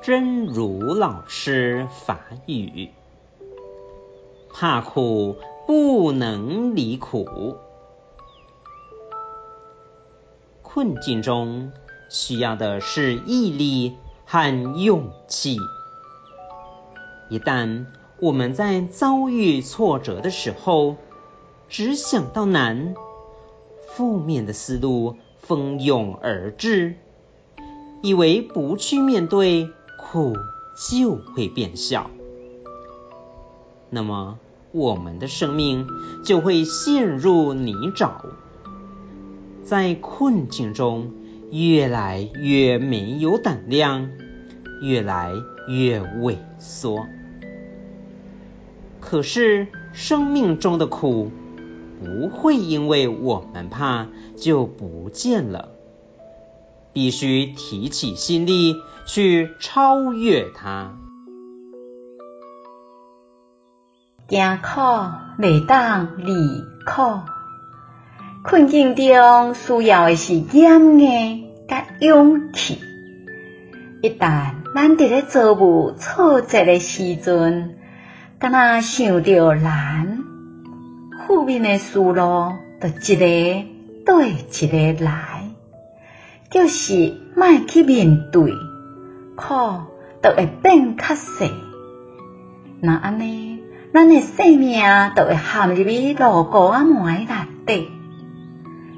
真如老师法语：怕苦不能离苦。困境中需要的是毅力和勇气。一旦我们在遭遇挫折的时候，只想到难，负面的思路蜂拥而至，以为不去面对苦就会变小，那么我们的生命就会陷入泥沼，在困境中越来越没有胆量，越来越萎缩。可是生命中的苦，不会因为我们怕就不见了，必须提起心力去超越它。惊苦未当离苦，困境中需要的是严硬甲勇气。一旦咱伫咧遭遇挫折的时阵，敢若想着难。负面的思路，就一个对一个来，就是莫去面对，苦就会变较细。那安尼，咱的生命就会陷入去牢固仔门的内底，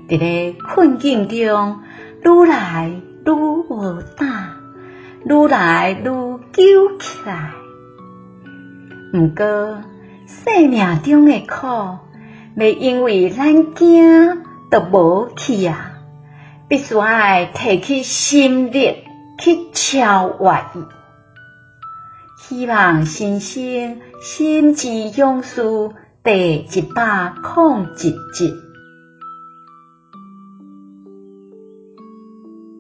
伫咧困境中愈来愈无胆，愈来愈揪起来。毋过，生命中的苦。袂因为咱惊就无去啊！必须爱提起心力去超越伊。希望新生心之勇士第一百零一集。